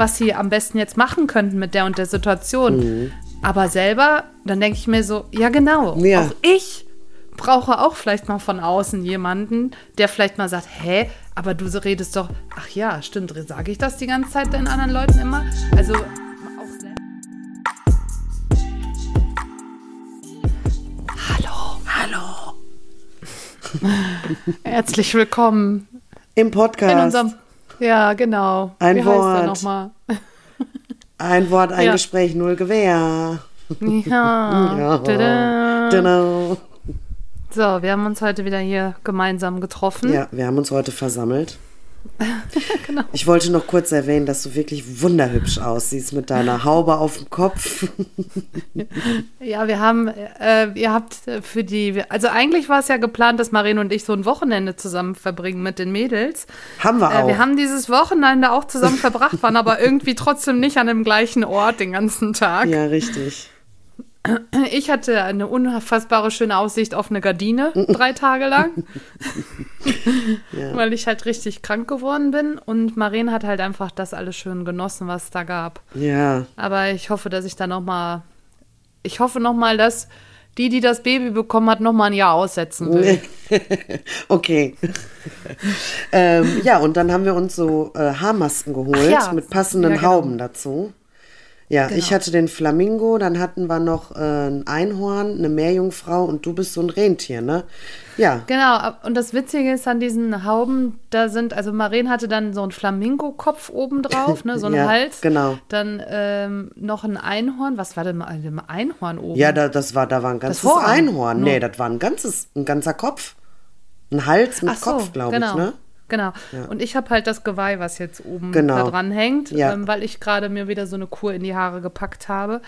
was sie am besten jetzt machen könnten mit der und der Situation. Aber selber, dann denke ich mir so, ja genau, Ja. auch ich brauche auch vielleicht mal von außen jemanden, der vielleicht mal sagt, hä, aber du redest doch, ach ja, stimmt, sage ich das die ganze Zeit den anderen Leuten immer? Also auch selber. Hallo, hallo. Herzlich willkommen Im Podcast. in unserem, ja genau. Ein Wie heißt Wort. ein Wort, ein Ja. Gespräch, null Gewehr. Ja. Ja. Tada. Genau. So, wir haben uns heute wieder hier gemeinsam getroffen. Ja, wir haben uns heute versammelt. Genau. Ich wollte noch kurz erwähnen, dass du wirklich wunderhübsch aussiehst mit deiner Haube auf dem Kopf. Ja, wir haben, äh, ihr habt für die, also eigentlich war es ja geplant, dass Marine und ich so ein Wochenende zusammen verbringen mit den Mädels. Haben wir Äh, auch. wir haben dieses Wochenende auch zusammen verbracht, waren aber irgendwie trotzdem nicht an dem gleichen Ort den ganzen Tag. ja, richtig. Ich hatte eine unfassbare schöne Aussicht auf eine Gardine drei Tage lang, Ja. weil ich halt richtig krank geworden bin. Und Maren hat halt einfach das alles schön genossen, was es da gab. Ja, Aber ich hoffe, dass ich da noch mal, ich hoffe noch mal, dass die, die das Baby bekommen hat, noch mal ein Jahr aussetzen will. okay. ähm, ja, und dann haben wir uns so äh, Haarmasken geholt ja. mit passenden Ja, genau. Hauben dazu. Ja, ich Genau. hatte den Flamingo, dann hatten wir noch äh, ein Einhorn, eine Meerjungfrau und du bist so ein Rentier, ne? Ja, Genau, und das Witzige ist an diesen Hauben, da sind, also Maren hatte dann so einen Flamingo-Kopf oben drauf, ne, so einen Ja, Hals. genau. Dann ähm, noch ein Einhorn. Was war denn mal ein Einhorn oben? ja, da, das war, da war ein ganzes. Einhorn. Nur. Nee, das war ein ganzes, ein ganzer Kopf. Ein Hals mit so, Kopf, glaube genau. ich, ne? Genau. Und ich habe halt das Geweih, was jetzt oben Genau. da dran hängt, Ja. ähm, weil ich gerade mir wieder so eine Kur in die Haare gepackt habe.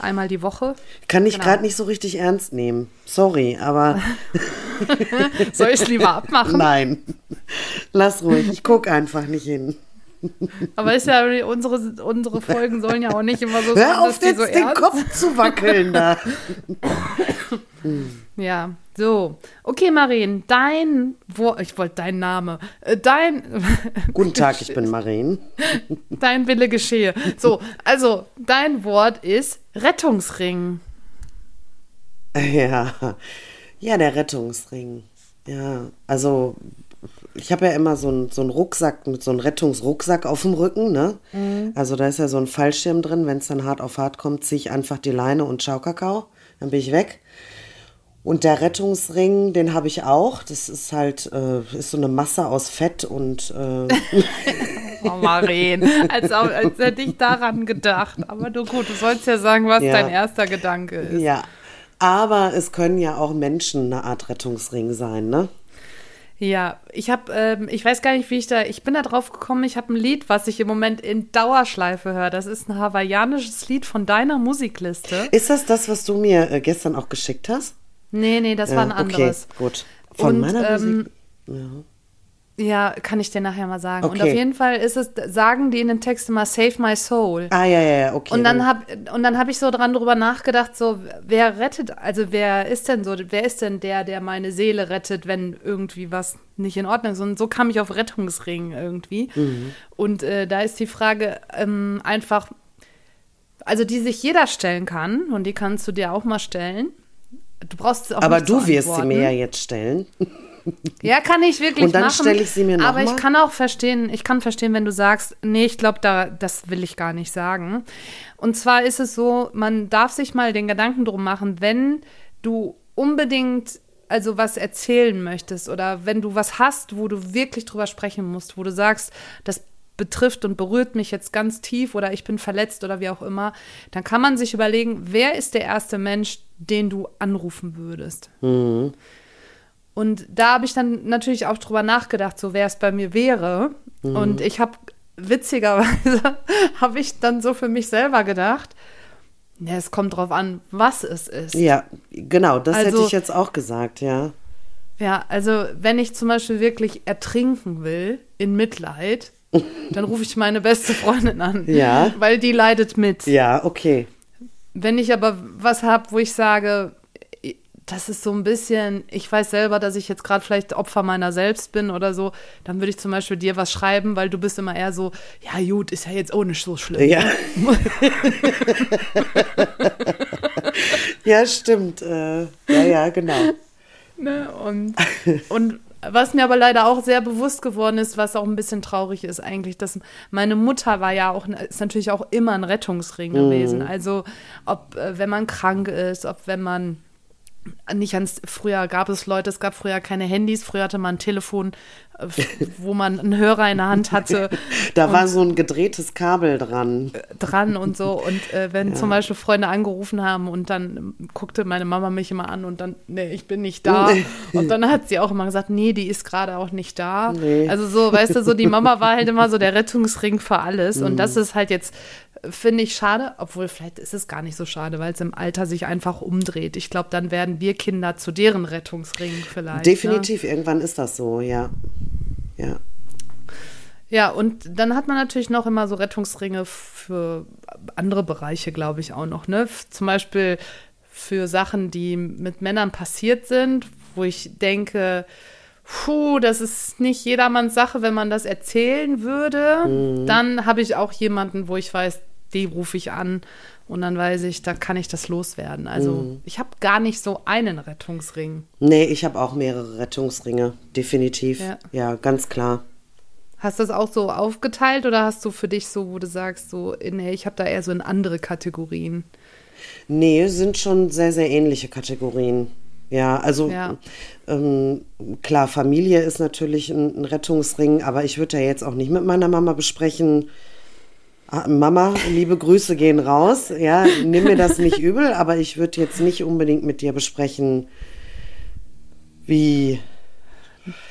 Einmal die Woche. Kann ich Genau. gerade nicht so richtig ernst nehmen. Sorry, aber Soll ich es lieber abmachen? nein. Lass ruhig, ich guck einfach nicht hin. Aber ist ja unsere, unsere Folgen sollen ja auch nicht immer so Hör auf, dass jetzt so den ernst Kopf zu wackeln da. Ja, so. Okay, Maren, dein Wort, ich wollte dein Name, äh, dein, Guten Tag, ich bin Maren. dein Wille geschehe. So, also, dein Wort ist Rettungsring. Ja, ja, der Rettungsring. Ja, also ich habe ja immer so einen so einen Rucksack mit so einem Rettungsrucksack auf dem Rücken, ne? Also da ist ja so ein Fallschirm drin. Wenn es dann hart auf hart kommt, ziehe ich einfach die Leine und schau Kakao. Dann bin ich weg. Und der Rettungsring, den habe ich auch. Das ist halt, äh, ist so eine Masse aus Fett und äh, Oh, Maren, als, als hätte ich daran gedacht. Aber du gut, du sollst ja sagen, was Ja. dein erster Gedanke ist. ja. Aber es können ja auch Menschen eine Art Rettungsring sein, ne? Ja, ich habe, ähm, ich weiß gar nicht, wie ich da, ich bin da drauf gekommen, ich habe ein Lied, was ich im Moment in Dauerschleife höre. Das ist ein hawaiianisches Lied von deiner Musikliste. Ist das das, was du mir äh, gestern auch geschickt hast? Nee, nee, das war ein anderes. Okay, gut. Von Und, meiner ähm, Musik. Ja, kann ich dir nachher mal sagen. Und Okay. auf jeden Fall ist es, sagen die in den Texten mal Save My Soul. Ah, ja, ja, ja, okay. Und dann hab und dann habe ich so dran drüber nachgedacht, so wer rettet, also wer ist denn so, wer ist denn der, der meine Seele rettet, wenn irgendwie was nicht in Ordnung ist? Und so kam ich auf Rettungsring irgendwie. Mhm. Und äh, da ist die Frage ähm, einfach, also die sich jeder stellen kann und die kannst du dir auch mal stellen. Du brauchst auch Aber du wirst sie mir ja jetzt stellen. Ja, kann ich wirklich Und dann machen. stelle ich sie mir noch Aber ich mal. kann auch verstehen, ich kann verstehen, wenn du sagst, nee, ich glaube, da, das will ich gar nicht sagen. Und zwar ist es so, man darf sich mal den Gedanken drum machen, wenn du unbedingt also was erzählen möchtest oder wenn du was hast, wo du wirklich drüber sprechen musst, wo du sagst, das betrifft und berührt mich jetzt ganz tief oder ich bin verletzt oder wie auch immer, dann kann man sich überlegen, wer ist der erste Mensch, den du anrufen würdest. Und da habe ich dann natürlich auch drüber nachgedacht, so wer es bei mir wäre. Und ich habe witzigerweise habe ich dann so für mich selber gedacht, ja, es kommt drauf an, was es ist. Ja, genau, das hätte Also- ich jetzt auch gesagt, ja. Ja, also wenn ich zum Beispiel wirklich ertrinken will in Mitleid, dann rufe ich meine beste Freundin an. Ja. Weil die leidet mit. Ja, okay. Wenn ich aber was habe, wo ich sage, das ist so ein bisschen, ich weiß selber, dass ich jetzt gerade vielleicht Opfer meiner selbst bin oder so, dann würde ich zum Beispiel dir was schreiben, weil du bist immer eher so, ja gut, ist ja jetzt auch nicht so schlimm. Ja. ja, stimmt. Äh, ja, ja, genau. Ne? Und, und was mir aber leider auch sehr bewusst geworden ist, was auch ein bisschen traurig ist eigentlich, dass meine Mutter war ja auch, ist natürlich auch immer ein Rettungsring gewesen. Also ob, äh, wenn man krank ist, ob wenn man nicht ans, früher gab es Leute, es gab früher keine Handys, früher hatte man ein Telefon, äh, wo man einen Hörer in der Hand hatte. da war so ein gedrehtes Kabel dran. Äh, dran und so. Und äh, wenn ja. zum Beispiel Freunde angerufen haben und dann guckte meine Mama mich immer an und dann, nee, ich bin nicht da. und dann hat sie auch immer gesagt, nee, die ist gerade auch nicht da. Nee. Also so, weißt du, so die Mama war halt immer so der Rettungsring für alles. Mhm. Und das ist halt jetzt finde ich schade, obwohl vielleicht ist es gar nicht so schade, weil es im Alter sich einfach umdreht. Ich glaube, dann werden wir Kinder zu deren Rettungsring vielleicht. Ne? Definitiv, ne? irgendwann ist das so, ja. Ja. Ja, und dann hat man natürlich noch immer so Rettungsringe für andere Bereiche, glaube ich, auch noch. Ne? Zum Beispiel für Sachen, die mit Männern passiert sind, wo ich denke, puh, das ist nicht jedermanns Sache, wenn man das erzählen würde. Mhm. Dann habe ich auch jemanden, wo ich weiß, die rufe ich an und dann weiß ich, da kann ich das loswerden. Also mhm. ich habe gar nicht so einen Rettungsring. Nee, ich habe auch mehrere Rettungsringe, definitiv. Ja. ja, ganz klar. Hast du das auch so aufgeteilt oder hast du für dich so, wo du sagst, so, nee, ich habe da eher so in andere Kategorien? Nee, sind schon sehr, sehr ähnliche Kategorien. Ja, also ja. Ähm, klar, Familie ist natürlich ein, ein Rettungsring, aber ich würde ja jetzt auch nicht mit meiner Mama besprechen, Mama, liebe Grüße gehen raus. Ja, nimm mir das nicht übel, aber ich würde jetzt nicht unbedingt mit dir besprechen, wie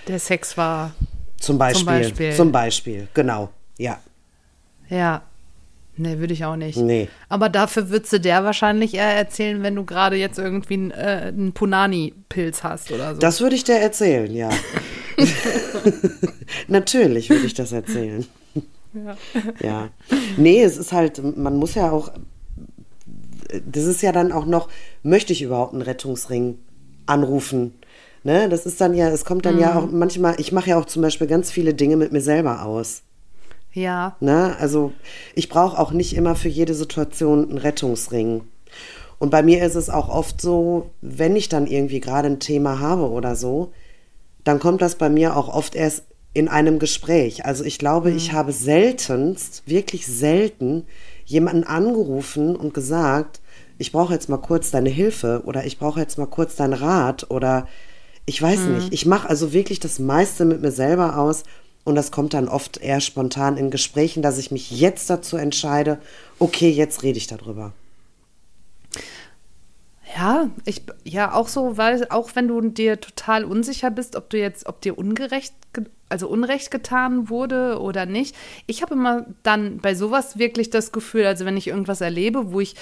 der Sex war. Zum Beispiel. Zum Beispiel, zum Beispiel genau. Ja. Ja. Nee, würde ich auch nicht. Nee. Aber dafür würdest du der wahrscheinlich eher erzählen, wenn du gerade jetzt irgendwie einen, äh, einen Punani-Pilz hast oder so. Das würde ich dir erzählen, ja. Natürlich würde ich das erzählen. Ja. ja. Nee, es ist halt, man muss ja auch, das ist ja dann auch noch, möchte ich überhaupt einen Rettungsring anrufen? Ne? Das ist dann ja, es kommt dann mhm. ja auch manchmal, ich mache ja auch zum Beispiel ganz viele Dinge mit mir selber aus. Ja. Ne? Also ich brauche auch nicht immer für jede Situation einen Rettungsring. Und bei mir ist es auch oft so, wenn ich dann irgendwie gerade ein Thema habe oder so, dann kommt das bei mir auch oft erst in einem Gespräch. Also ich glaube, mhm. ich habe seltenst, wirklich selten, jemanden angerufen und gesagt, ich brauche jetzt mal kurz deine Hilfe oder ich brauche jetzt mal kurz deinen Rat oder ich weiß mhm. nicht. Ich mache also wirklich das meiste mit mir selber aus und das kommt dann oft eher spontan in Gesprächen, dass ich mich jetzt dazu entscheide, okay, jetzt rede ich darüber. Ja, ich ja auch so, weil auch wenn du dir total unsicher bist, ob du jetzt, ob dir ungerecht, also Unrecht getan wurde oder nicht. Ich habe immer dann bei sowas wirklich das Gefühl, also wenn ich irgendwas erlebe, wo ich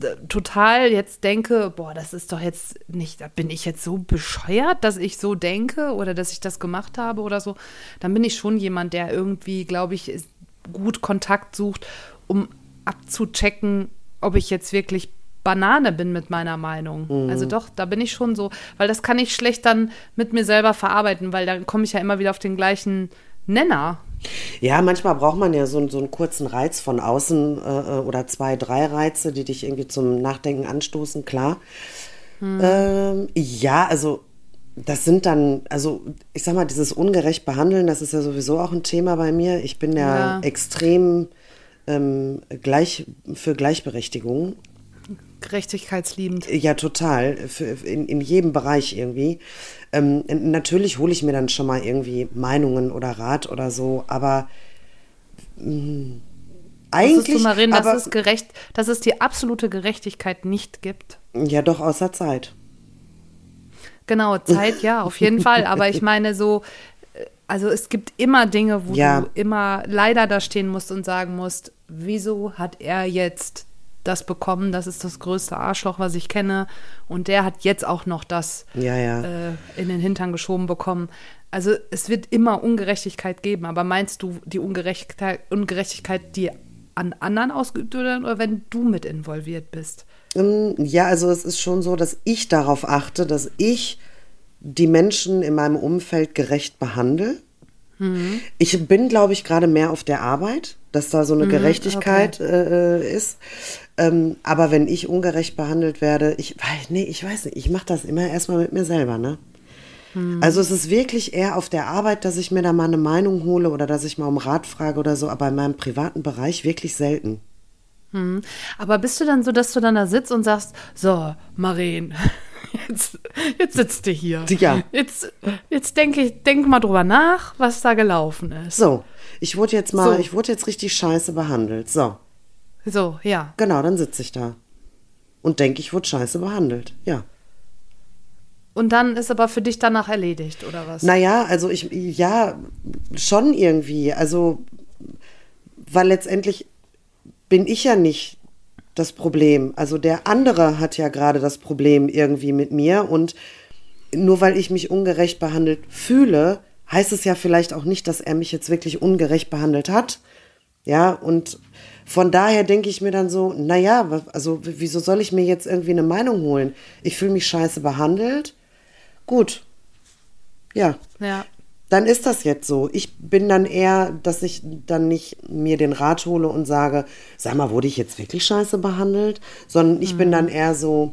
äh, total jetzt denke, boah, das ist doch jetzt nicht, da bin ich jetzt so bescheuert, dass ich so denke oder dass ich das gemacht habe oder so, dann bin ich schon jemand, der irgendwie, glaube ich, gut Kontakt sucht, um abzuchecken, ob ich jetzt wirklich Banane bin mit meiner Meinung. Mhm. Also doch, da bin ich schon so, weil das kann ich schlecht dann mit mir selber verarbeiten, weil dann komme ich ja immer wieder auf den gleichen Nenner. Ja, manchmal braucht man ja so, so einen kurzen Reiz von außen äh, äh, oder zwei, drei Reize, die dich irgendwie zum Nachdenken anstoßen, klar. Hm. Ähm, ja, also das sind dann, also ich sag mal, dieses ungerecht behandeln, das ist ja sowieso auch ein Thema bei mir. Ich bin ja, ja. extrem ähm, gleich für Gleichberechtigung gerechtigkeitsliebend. Ja, total. In, in jedem Bereich irgendwie. Ähm, natürlich hole ich mir dann schon mal irgendwie Meinungen oder Rat oder so, aber mh, mm, eigentlich. Marin, aber, dass, es gerecht, dass es die absolute Gerechtigkeit nicht gibt. Ja, doch, außer Zeit. Genau, Zeit, ja, auf jeden Fall. Aber ich meine so, äh, also es gibt immer Dinge, wo ja. du immer leider da stehen musst und sagen musst, wieso hat er jetzt das bekommen, das ist das größte Arschloch, was ich kenne. Und der hat jetzt auch noch das ja, ja. Äh, in den Hintern geschoben bekommen. Also es wird immer Ungerechtigkeit geben, aber meinst du die Ungerechtigkeit, Ungerechtigkeit die an anderen ausgeübt wird oder wenn du mit involviert bist? Ähm, ja, also es ist schon so, dass ich darauf achte, dass ich die Menschen in meinem Umfeld gerecht behandle. Mhm. Ich bin, glaube ich, gerade mehr auf der Arbeit, dass da so eine mhm, Gerechtigkeit okay. äh, ist. Ähm, aber wenn ich ungerecht behandelt werde, ich weiß, nee, ich weiß nicht, ich mache das immer erstmal mit mir selber, ne? Mhm. Also es ist wirklich eher auf der Arbeit, dass ich mir da mal eine Meinung hole oder dass ich mal um Rat frage oder so, aber in meinem privaten Bereich wirklich selten. Hm. Aber bist du dann so, dass du dann da sitzt und sagst, so, Maren, jetzt, jetzt sitzt du hier. Ja. Jetzt, jetzt denke ich, denk mal drüber nach, was da gelaufen ist. So, ich wurde jetzt mal, so. ich wurde jetzt richtig scheiße behandelt. So. So, ja. Genau, dann sitze ich da. Und denke, ich wurde scheiße behandelt. Ja. Und dann ist aber für dich danach erledigt, oder was? Naja, also ich, ja, schon irgendwie. Also, weil letztendlich bin ich ja nicht das Problem. Also der andere hat ja gerade das Problem irgendwie mit mir und nur weil ich mich ungerecht behandelt fühle, heißt es ja vielleicht auch nicht, dass er mich jetzt wirklich ungerecht behandelt hat. Ja, und von daher denke ich mir dann so, naja, also wieso soll ich mir jetzt irgendwie eine Meinung holen? Ich fühle mich scheiße behandelt. Gut. Ja. Ja dann ist das jetzt so. Ich bin dann eher, dass ich dann nicht mir den Rat hole und sage, sag mal, wurde ich jetzt wirklich scheiße behandelt? Sondern ich mhm. bin dann eher so,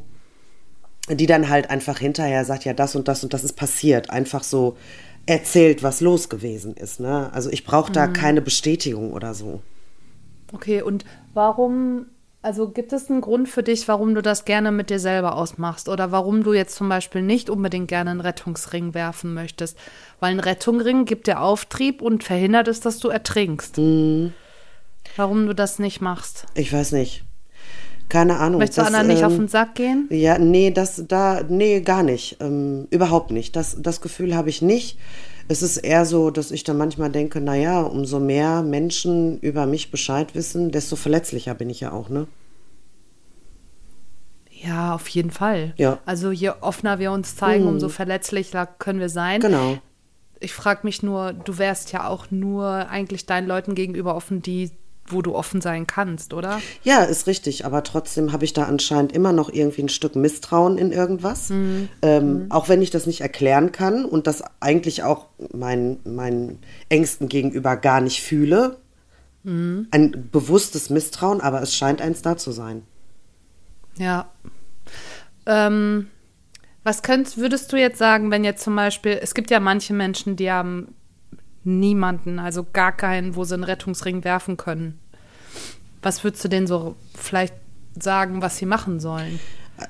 die dann halt einfach hinterher sagt, ja, das und das und das ist passiert. Einfach so erzählt, was los gewesen ist. Ne? Also ich brauche da mhm. keine Bestätigung oder so. Okay, und warum also gibt es einen Grund für dich, warum du das gerne mit dir selber ausmachst oder warum du jetzt zum Beispiel nicht unbedingt gerne einen Rettungsring werfen möchtest? Weil ein Rettungsring gibt dir Auftrieb und verhindert es, dass du ertrinkst. Mhm. Warum du das nicht machst? Ich weiß nicht. Keine Ahnung. Möchtest du anderen ähm, nicht auf den Sack gehen? Ja, nee, das da, nee, gar nicht. Ähm, überhaupt nicht. Das, das Gefühl habe ich nicht. Es ist eher so, dass ich dann manchmal denke, naja, umso mehr Menschen über mich Bescheid wissen, desto verletzlicher bin ich ja auch, ne? Ja, auf jeden Fall. Ja. Also je offener wir uns zeigen, mhm. umso verletzlicher können wir sein. Genau. Ich frage mich nur, du wärst ja auch nur eigentlich deinen Leuten gegenüber offen, die wo du offen sein kannst, oder? Ja, ist richtig. Aber trotzdem habe ich da anscheinend immer noch irgendwie ein Stück Misstrauen in irgendwas. Mhm. Ähm, mhm. Auch wenn ich das nicht erklären kann und das eigentlich auch meinen mein Ängsten gegenüber gar nicht fühle. Mhm. Ein bewusstes Misstrauen, aber es scheint eins da zu sein. Ja. Ähm, was könntest, würdest du jetzt sagen, wenn jetzt zum Beispiel, es gibt ja manche Menschen, die haben niemanden, also gar keinen, wo sie einen Rettungsring werfen können. Was würdest du denen so vielleicht sagen, was sie machen sollen?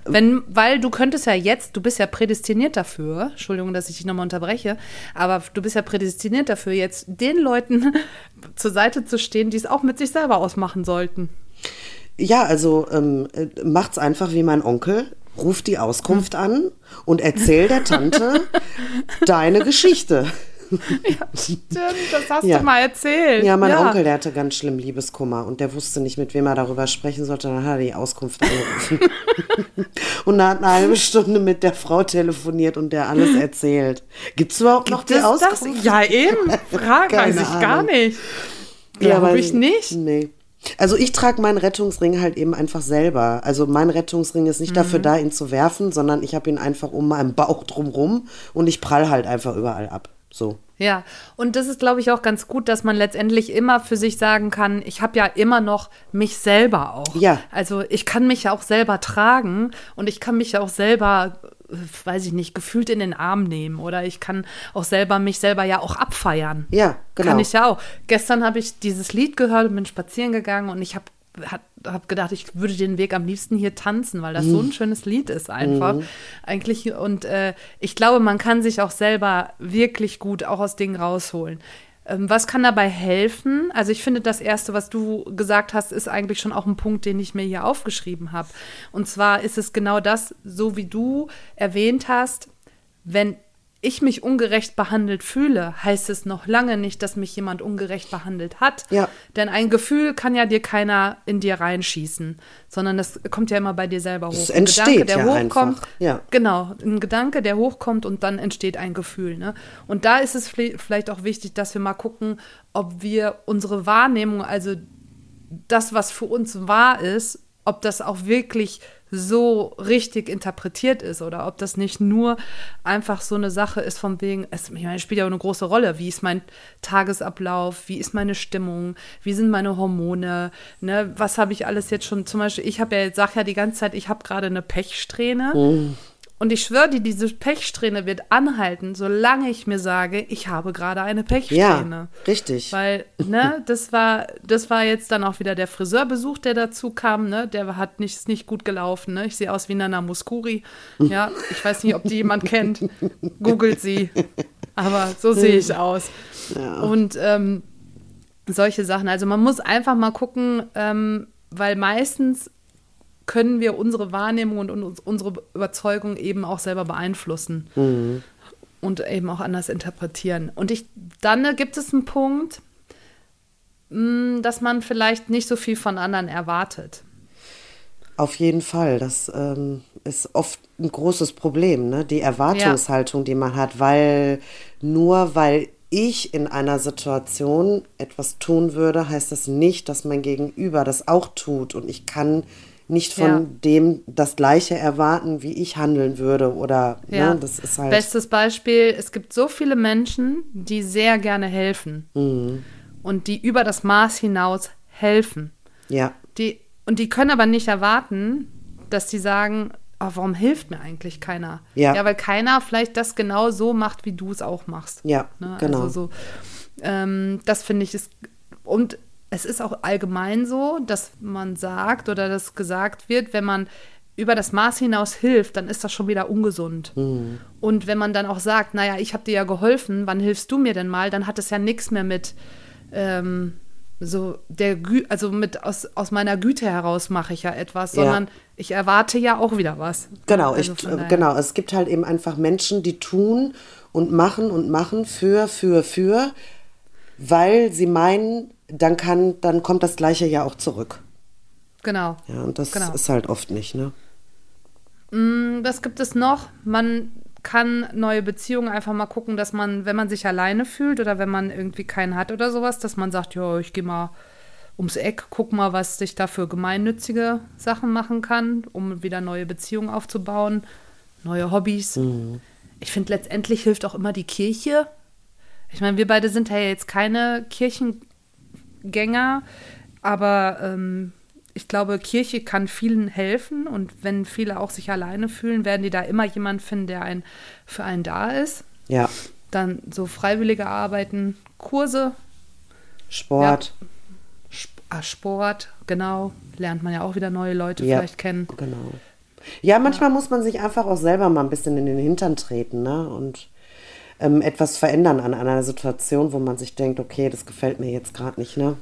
Wenn, weil du könntest ja jetzt, du bist ja prädestiniert dafür, Entschuldigung, dass ich dich nochmal unterbreche, aber du bist ja prädestiniert dafür, jetzt den Leuten zur Seite zu stehen, die es auch mit sich selber ausmachen sollten. Ja, also ähm, macht's einfach wie mein Onkel. Ruft die Auskunft hm. an und erzähl der Tante deine Geschichte. Ja, stimmt, das hast ja. du mal erzählt. Ja, mein ja. Onkel, der hatte ganz schlimm Liebeskummer und der wusste nicht, mit wem er darüber sprechen sollte. Dann hat er die Auskunft angerufen. und er hat eine halbe Stunde mit der Frau telefoniert und der alles erzählt. Gibt es überhaupt Gibt noch die Auskunft? Das? Ja, eben. Frag, weiß ich Ahnung. gar nicht. Glaube ja, ich nicht. Nee. Also ich trage meinen Rettungsring halt eben einfach selber. Also mein Rettungsring ist nicht mhm. dafür da, ihn zu werfen, sondern ich habe ihn einfach um meinen Bauch drumrum und ich prall halt einfach überall ab. So. Ja, und das ist, glaube ich, auch ganz gut, dass man letztendlich immer für sich sagen kann, ich habe ja immer noch mich selber auch. Ja. Also ich kann mich ja auch selber tragen und ich kann mich ja auch selber, weiß ich nicht, gefühlt in den Arm nehmen oder ich kann auch selber mich selber ja auch abfeiern. Ja, genau. Kann ich ja auch. Gestern habe ich dieses Lied gehört und bin spazieren gegangen und ich habe habe gedacht, ich würde den Weg am liebsten hier tanzen, weil das mhm. so ein schönes Lied ist einfach. Mhm. Eigentlich. Und äh, ich glaube, man kann sich auch selber wirklich gut auch aus Dingen rausholen. Ähm, was kann dabei helfen? Also ich finde, das Erste, was du gesagt hast, ist eigentlich schon auch ein Punkt, den ich mir hier aufgeschrieben habe. Und zwar ist es genau das, so wie du erwähnt hast, wenn ich mich ungerecht behandelt fühle, heißt es noch lange nicht, dass mich jemand ungerecht behandelt hat. Ja. Denn ein Gefühl kann ja dir keiner in dir reinschießen, sondern das kommt ja immer bei dir selber hoch. Es entsteht ein Gedanke, der ja hochkommt. Einfach. Ja. Genau, ein Gedanke, der hochkommt und dann entsteht ein Gefühl. Ne? Und da ist es vielleicht auch wichtig, dass wir mal gucken, ob wir unsere Wahrnehmung, also das, was für uns wahr ist, ob das auch wirklich so richtig interpretiert ist oder ob das nicht nur einfach so eine Sache ist von wegen, es, ich meine, spielt ja auch eine große Rolle. Wie ist mein Tagesablauf? Wie ist meine Stimmung? Wie sind meine Hormone? Ne? Was habe ich alles jetzt schon? Zum Beispiel, ich habe ja, sag ja die ganze Zeit, ich habe gerade eine Pechsträhne. Mhm. Und ich schwöre dir, diese Pechsträhne wird anhalten, solange ich mir sage, ich habe gerade eine Pechsträhne. Ja, richtig. Weil, ne, das war, das war jetzt dann auch wieder der Friseurbesuch, der dazu kam, ne? Der hat nicht, nicht gut gelaufen, ne? Ich sehe aus wie Nana Muskuri. Ja, ich weiß nicht, ob die jemand kennt. Googelt sie. Aber so sehe ich aus. Ja. Und ähm, solche Sachen. Also man muss einfach mal gucken, ähm, weil meistens können wir unsere Wahrnehmung und unsere Überzeugung eben auch selber beeinflussen mhm. und eben auch anders interpretieren. Und ich, dann gibt es einen Punkt, mm, dass man vielleicht nicht so viel von anderen erwartet. Auf jeden Fall. Das ähm, ist oft ein großes Problem, ne? die Erwartungshaltung, ja. die man hat, weil nur weil ich in einer Situation etwas tun würde, heißt das nicht, dass mein Gegenüber das auch tut. Und ich kann nicht von ja. dem das Gleiche erwarten, wie ich handeln würde oder ne, ja. ne, das ist halt. Bestes Beispiel: Es gibt so viele Menschen, die sehr gerne helfen mhm. und die über das Maß hinaus helfen. Ja. Die und die können aber nicht erwarten, dass sie sagen, oh, warum hilft mir eigentlich keiner? Ja. Ja, weil keiner vielleicht das genau so macht, wie du es auch machst. Ja, ne? genau. Also so, ähm, das finde ich ist und es ist auch allgemein so, dass man sagt oder dass gesagt wird, wenn man über das Maß hinaus hilft, dann ist das schon wieder ungesund. Mhm. Und wenn man dann auch sagt, naja, ich habe dir ja geholfen, wann hilfst du mir denn mal, dann hat es ja nichts mehr mit ähm, so der Gü also mit aus, aus meiner Güte heraus mache ich ja etwas, ja. sondern ich erwarte ja auch wieder was. Genau, also ich, genau. Es gibt halt eben einfach Menschen, die tun und machen und machen für, für, für, weil sie meinen, dann kann, dann kommt das Gleiche ja auch zurück. Genau. Ja, und das genau. ist halt oft nicht, ne? Mm, was gibt es noch? Man kann neue Beziehungen einfach mal gucken, dass man, wenn man sich alleine fühlt oder wenn man irgendwie keinen hat oder sowas, dass man sagt, ja, ich gehe mal ums Eck, guck mal, was ich da für gemeinnützige Sachen machen kann, um wieder neue Beziehungen aufzubauen, neue Hobbys. Mhm. Ich finde, letztendlich hilft auch immer die Kirche. Ich meine, wir beide sind ja jetzt keine Kirchen Gänger, aber ähm, ich glaube, Kirche kann vielen helfen und wenn viele auch sich alleine fühlen, werden die da immer jemand finden, der ein, für einen da ist. Ja. Dann so freiwillige Arbeiten, Kurse. Sport. Ja, ah, Sport, genau. Lernt man ja auch wieder neue Leute ja, vielleicht kennen. Genau. Ja, manchmal ja. muss man sich einfach auch selber mal ein bisschen in den Hintern treten, ne? Und ähm, etwas verändern an einer Situation, wo man sich denkt, okay, das gefällt mir jetzt gerade nicht, ne?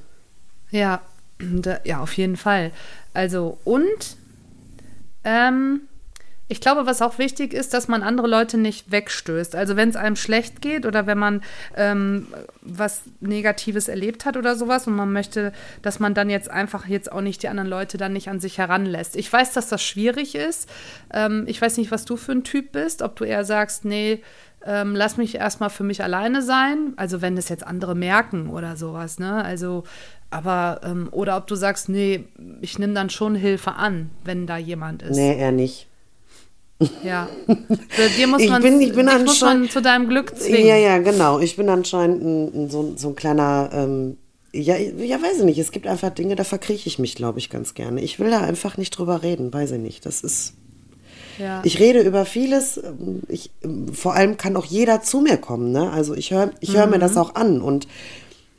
Ja, da, ja, auf jeden Fall. Also, und ähm, ich glaube, was auch wichtig ist, dass man andere Leute nicht wegstößt. Also wenn es einem schlecht geht oder wenn man ähm, was Negatives erlebt hat oder sowas und man möchte, dass man dann jetzt einfach jetzt auch nicht die anderen Leute dann nicht an sich heranlässt. Ich weiß, dass das schwierig ist. Ähm, ich weiß nicht, was du für ein Typ bist, ob du eher sagst, nee, ähm, lass mich erstmal für mich alleine sein. Also wenn das jetzt andere merken oder sowas, ne? Also, aber, ähm, oder ob du sagst, nee, ich nehme dann schon Hilfe an, wenn da jemand ist. Nee, eher nicht. Ja. Dir muss man, ich bin, ich bin muss man zu deinem Glück zwingen. Ja, ja, genau. Ich bin anscheinend ein, ein, so, so ein kleiner, ähm, ja, ja, weiß ich nicht. Es gibt einfach Dinge, da verkrieche ich mich, glaube ich, ganz gerne. Ich will da einfach nicht drüber reden, weiß ich nicht. Das ist ja. Ich rede über vieles. Ich, vor allem kann auch jeder zu mir kommen. Ne? Also ich höre ich hör mhm. mir das auch an. Und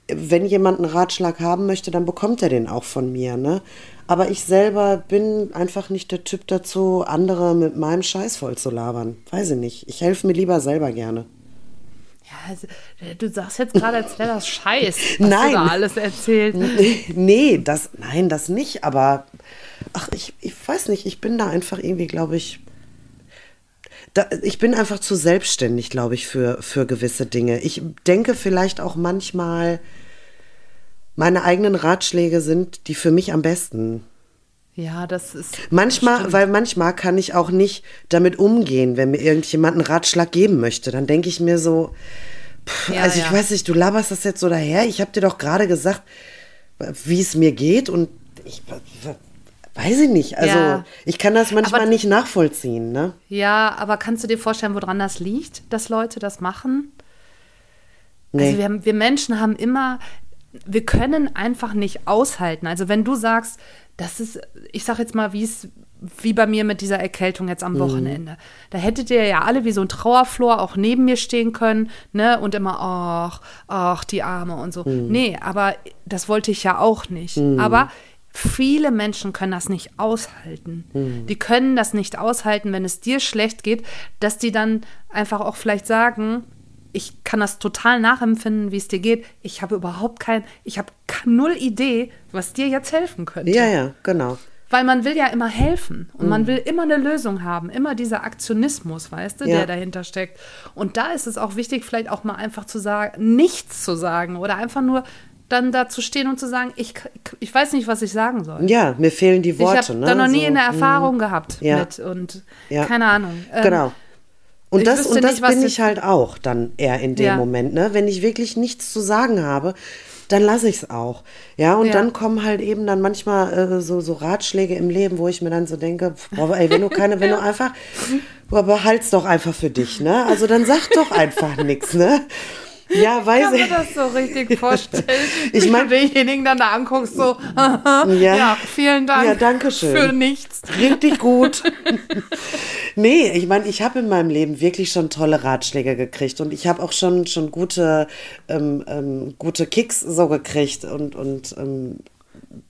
wenn jemand einen Ratschlag haben möchte, dann bekommt er den auch von mir. Ne? Aber ich selber bin einfach nicht der Typ dazu, andere mit meinem Scheiß voll zu labern. Weiß ich nicht. Ich helfe mir lieber selber gerne. Ja, also, du sagst jetzt gerade, als wäre das Scheiß, was nein. du da alles erzählt. Nee, das, nein, das nicht. Aber ach, ich, ich weiß nicht, ich bin da einfach irgendwie, glaube ich, da, ich bin einfach zu selbstständig, glaube ich, für, für gewisse Dinge. Ich denke vielleicht auch manchmal, meine eigenen Ratschläge sind die für mich am besten. Ja, das ist. Manchmal, stimmt. weil manchmal kann ich auch nicht damit umgehen, wenn mir irgendjemand einen Ratschlag geben möchte. Dann denke ich mir so, pff, ja, also ich ja. weiß nicht, du laberst das jetzt so daher. Ich habe dir doch gerade gesagt, wie es mir geht und ich, weiß ich nicht. Also Ja. ich kann das manchmal Aber- nicht nachvollziehen, ne? Ja, aber kannst du dir vorstellen, woran das liegt, dass Leute das machen? Nee. Also wir, haben, wir Menschen haben immer, wir können einfach nicht aushalten. Also wenn du sagst, das ist, ich sag jetzt mal, wie es wie bei mir mit dieser Erkältung jetzt Mhm. am Wochenende. Da hättet ihr ja alle wie so ein Trauerflor auch neben mir stehen können, ne? Und immer, ach, ach, die Arme und so. Mhm. Nee, aber das wollte ich ja auch nicht. Aber viele Menschen können das nicht aushalten. Mhm. Die können das nicht aushalten, wenn es dir schlecht geht, dass die dann einfach auch vielleicht sagen, ich kann das total nachempfinden, wie es dir geht. Ich habe überhaupt kein, ich habe null Idee, was dir jetzt helfen könnte. Ja, ja, genau. Weil man will ja immer helfen und man will immer eine Lösung haben, immer dieser Aktionismus, weißt du, Ja. der dahinter steckt. Und da ist es auch wichtig, vielleicht auch mal einfach zu sagen, nichts zu sagen oder einfach nur dann da zu stehen und zu sagen, ich, ich weiß nicht, was ich sagen soll. Ja, mir fehlen die ich Worte, habe ne? da noch nie So, eine mm. Erfahrung gehabt Ja. mit und Ja. keine Ahnung. Ähm, Genau. Und ich das, und das nicht, bin ich- ich halt auch dann eher in dem Ja. Moment, ne? Wenn ich wirklich nichts zu sagen habe, dann lasse ich es auch. Ja, und Ja. dann kommen halt eben dann manchmal äh, so, so Ratschläge im Leben, wo ich mir dann so denke, boah, ey, wenn du keine, wenn du einfach, boah, behalt's doch einfach für dich, ne? Also dann sag doch einfach nichts, ne? Ja, Ich weiß kann mir ich. das so richtig vorstellen. Ich wie mein- du denjenigen dann da anguckst, so, ja, Ja. vielen Dank Ja, danke schön. für nichts. Richtig gut. nee, ich meine, ich habe in meinem Leben wirklich schon tolle Ratschläge gekriegt und ich habe auch schon, schon gute, ähm, ähm, gute Kicks so gekriegt und, und ähm,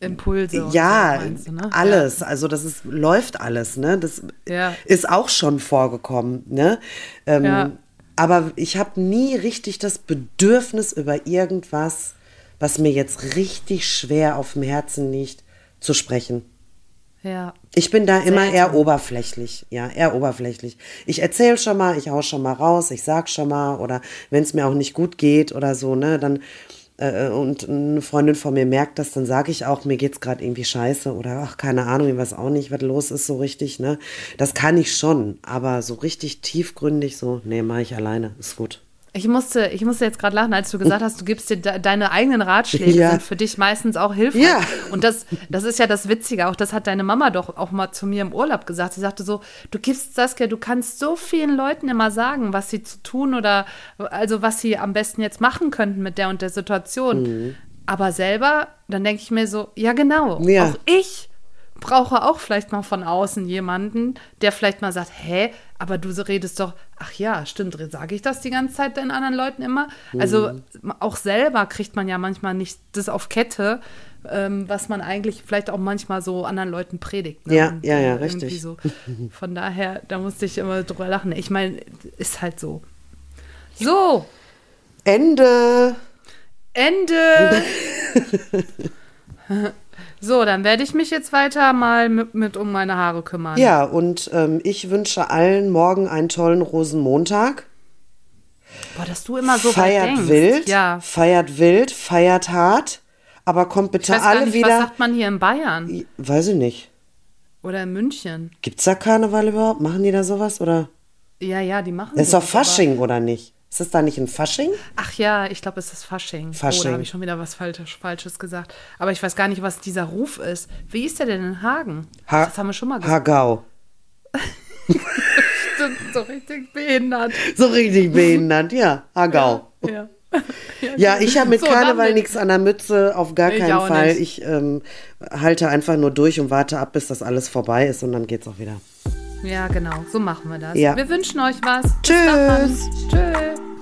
Impulse. ja, so du, ne? alles. Also das ist, läuft alles, ne? Das Ja. ist auch schon vorgekommen, ne? Ähm, Ja. Aber ich habe nie richtig das Bedürfnis über irgendwas, was mir jetzt richtig schwer auf dem Herzen liegt, zu sprechen. Ja. Ich bin da immer Selten. eher oberflächlich, ja, eher oberflächlich. Ich erzähle schon mal, ich hau schon mal raus, ich sag schon mal, oder wenn es mir auch nicht gut geht oder so, ne, dann äh, und eine Freundin von mir merkt das, dann sage ich auch, mir geht's gerade irgendwie scheiße oder ach, keine Ahnung, ich weiß auch nicht, was los ist so richtig, ne? Das kann ich schon, aber so richtig tiefgründig so, nee, mache ich alleine, ist gut. Ich musste, ich musste jetzt gerade lachen, als du gesagt hast, du gibst dir de deine eigenen Ratschläge, Ja. sind für dich meistens auch hilfreich. Ja. Und das, das ist ja das Witzige, auch das hat deine Mama doch auch mal zu mir im Urlaub gesagt. Sie sagte so, du gibst Saskia, du kannst so vielen Leuten immer sagen, was sie zu tun oder also was sie am besten jetzt machen könnten mit der und der Situation. Mhm. Aber selber, dann denke ich mir so, ja genau, Ja. auch ich brauche auch vielleicht mal von außen jemanden, der vielleicht mal sagt, hä, aber du redest doch, ach ja, stimmt, sage ich das die ganze Zeit den anderen Leuten immer? Also auch selber kriegt man ja manchmal nicht das auf Kette, ähm, was man eigentlich vielleicht auch manchmal so anderen Leuten predigt. ne? Ja, Und, ja, ja, irgendwie richtig. So. Von daher, da musste ich immer drüber lachen. Ich meine, ist halt so. So, Ende. Ende. so, dann werde ich mich jetzt weiter mal mit, mit um meine Haare kümmern. Ja, und ähm, ich wünsche allen morgen einen tollen Rosenmontag. Boah, dass du immer so weit feiert wild, Ja. feiert wild, feiert hart, aber kommt Ich bitte weiß gar alle nicht, wieder. was sagt man hier in Bayern Weiß ich nicht. oder in München? Gibt's da Karneval überhaupt? Machen die da sowas? Oder? Ja, ja, die machen Das ist doch sowas, aber- Fasching, oder nicht? Ist das da nicht ein Fasching? Ach ja, ich glaube, es ist Fasching. Oh, Fasching. da habe ich schon wieder was Falsches, Falsches gesagt. Aber ich weiß gar nicht, was dieser Ruf ist. Wie ist der denn in Hagen? Ha das haben wir schon mal gesagt. Hagau. Stimmt, so richtig behindert. So richtig behindert, ja. Hagau. Ja. Ja, ich habe mit So, Karneval nichts an der Mütze, auf gar Ich keinen Fall. nicht. Ich ähm, halte einfach nur durch und warte ab, bis das alles vorbei ist und dann geht's auch wieder. Ja, genau. So machen wir das. Ja. Wir wünschen euch was. Bis Tschüss. dann. Tschüss.